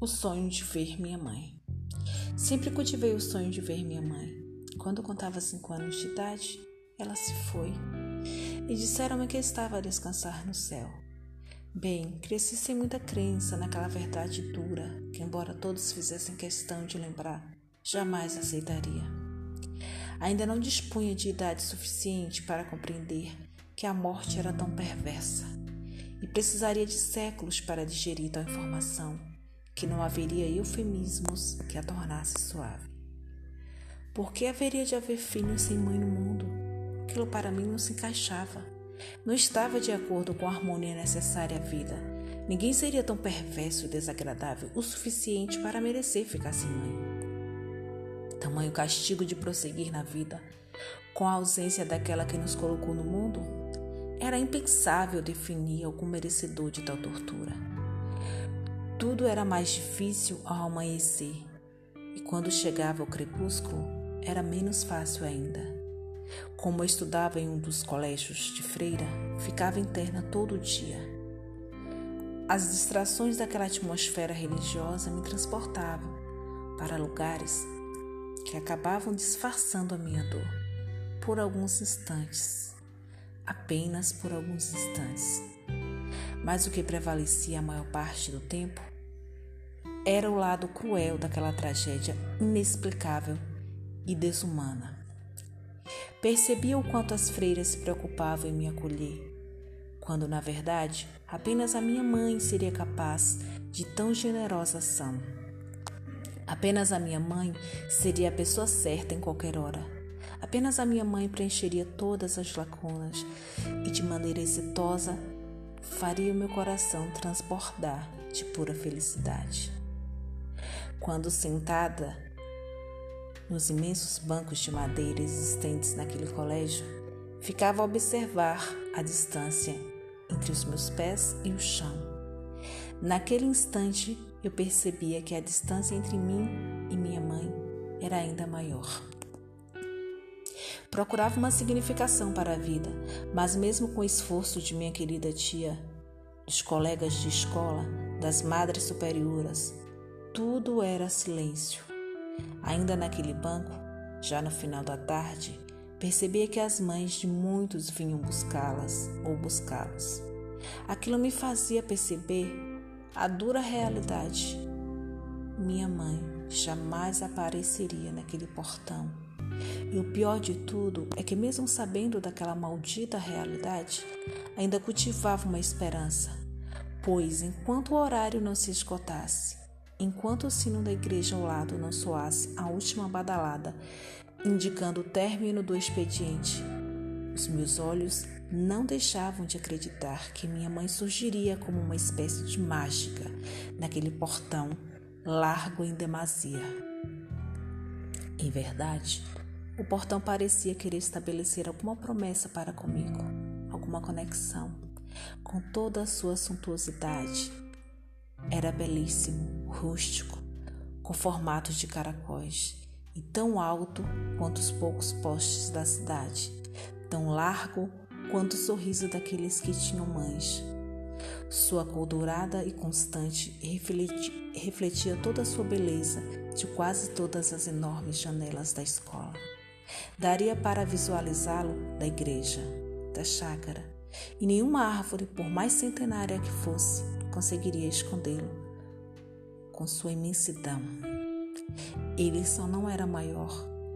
o sonho de ver minha mãe. Sempre cultivei o sonho de ver minha mãe. Quando contava cinco anos de idade, ela se foi e disseram-me que estava a descansar no céu. Bem, cresci sem muita crença naquela verdade dura que, embora todos fizessem questão de lembrar, jamais aceitaria. Ainda não dispunha de idade suficiente para compreender que a morte era tão perversa e precisaria de séculos para digerir tal informação que não haveria eufemismos que a tornasse suave. Por que haveria de haver filhos sem mãe no mundo? Aquilo para mim não se encaixava. Não estava de acordo com a harmonia necessária à vida. Ninguém seria tão perverso e desagradável o suficiente para merecer ficar sem mãe. Tamanho castigo de prosseguir na vida, com a ausência daquela que nos colocou no mundo, era impensável definir algum merecedor de tal tortura. Tudo era mais difícil ao amanhecer, e quando chegava o crepúsculo, era menos fácil ainda. Como eu estudava em um dos colégios de freira, ficava interna todo dia. As distrações daquela atmosfera religiosa me transportavam para lugares que acabavam disfarçando a minha dor por alguns instantes, apenas por alguns instantes. Mas o que prevalecia a maior parte do tempo era o lado cruel daquela tragédia inexplicável e desumana. Percebia o quanto as freiras se preocupavam em me acolher, quando na verdade apenas a minha mãe seria capaz de tão generosa ação. Apenas a minha mãe seria a pessoa certa em qualquer hora. Apenas a minha mãe preencheria todas as lacunas e de maneira exitosa faria o meu coração transbordar de pura felicidade. Quando sentada nos imensos bancos de madeira existentes naquele colégio, ficava a observar a distância entre os meus pés e o chão. Naquele instante, eu percebia que a distância entre mim e minha mãe era ainda maior. Procurava uma significação para a vida, mas mesmo com o esforço de minha querida tia, dos colegas de escola, das madres superioras, tudo era silêncio. Ainda naquele banco, já no final da tarde, percebia que as mães de muitos vinham buscá-las ou buscá-los. Aquilo me fazia perceber a dura realidade. Minha mãe jamais apareceria naquele portão. E o pior de tudo é que, mesmo sabendo daquela maldita realidade, ainda cultivava uma esperança, pois enquanto o horário não se esgotasse, enquanto o sino da igreja ao lado não soasse a última badalada, indicando o término do expediente. Os meus olhos não deixavam de acreditar que minha mãe surgiria como uma espécie de mágica naquele portão largo em demasia. Em verdade, o portão parecia querer estabelecer alguma promessa para comigo, alguma conexão, com toda a sua suntuosidade era belíssimo, rústico, com formatos de caracóis e tão alto quanto os poucos postes da cidade, tão largo quanto o sorriso daqueles que tinham mães. Sua cor dourada e constante refletia toda a sua beleza de quase todas as enormes janelas da escola. Daria para visualizá-lo da igreja, da chácara, e nenhuma árvore, por mais centenária que fosse, conseguiria escondê-lo com sua imensidão. Ele só não era maior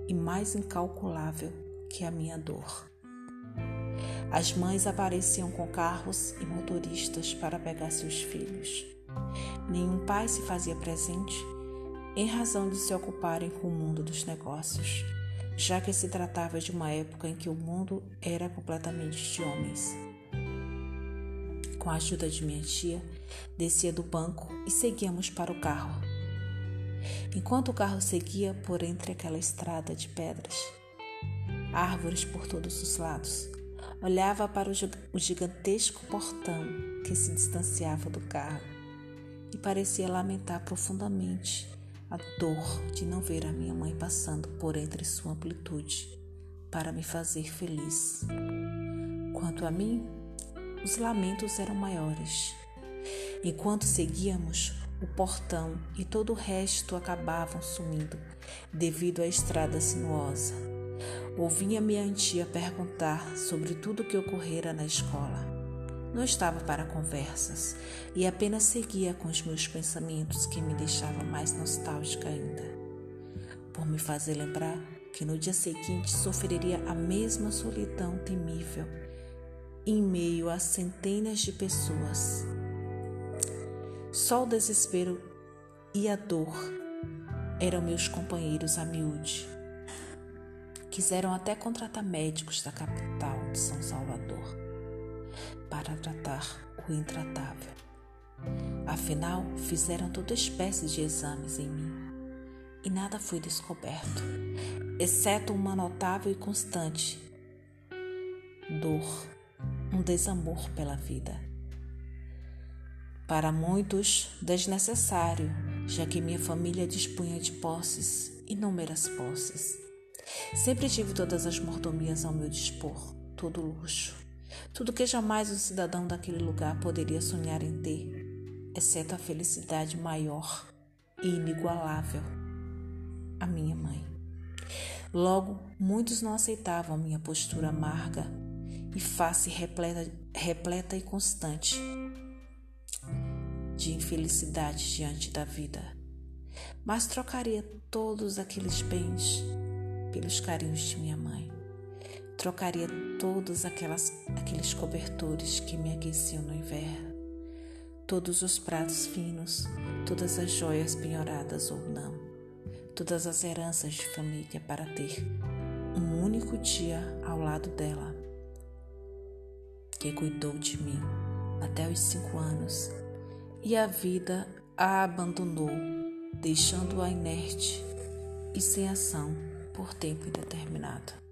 e mais incalculável que a minha dor. As mães apareciam com carros e motoristas para pegar seus filhos. Nenhum pai se fazia presente em razão de se ocuparem com o mundo dos negócios, já que se tratava de uma época em que o mundo era completamente de homens. Com a ajuda de minha tia, descia do banco e seguíamos para o carro. Enquanto o carro seguia por entre aquela estrada de pedras, árvores por todos os lados, olhava para o gigantesco portão que se distanciava do carro e parecia lamentar profundamente a dor de não ver a minha mãe passando por entre sua amplitude para me fazer feliz. Quanto a mim, os lamentos eram maiores. Enquanto seguíamos, o portão e todo o resto acabavam sumindo devido à estrada sinuosa. Ouvia minha tia perguntar sobre tudo o que ocorrera na escola. Não estava para conversas e apenas seguia com os meus pensamentos que me deixavam mais nostálgica ainda, por me fazer lembrar que no dia seguinte sofreria a mesma solidão temível em meio a centenas de pessoas. Só o desespero e a dor eram meus companheiros a miúde. Quiseram até contratar médicos da capital de São Salvador para tratar o intratável. Afinal, fizeram toda espécie de exames em mim e nada foi descoberto, exceto uma notável e constante dor, um desamor pela vida. Para muitos, desnecessário, já que minha família dispunha de posses, inúmeras posses. Sempre tive todas as mordomias ao meu dispor, todo luxo, tudo que jamais um cidadão daquele lugar poderia sonhar em ter, exceto a felicidade maior e inigualável, a minha mãe. Logo, muitos não aceitavam minha postura amarga e face repleta, repleta e constante de infelicidade diante da vida, mas trocaria todos aqueles bens pelos carinhos de minha mãe. Trocaria todos aquelas, aqueles cobertores que me aqueciam no inverno, todos os pratos finos, todas as joias penhoradas ou não, todas as heranças de família para ter um único dia ao lado dela, que cuidou de mim até os cinco anos. E a vida a abandonou, deixando-a inerte e sem ação por tempo indeterminado.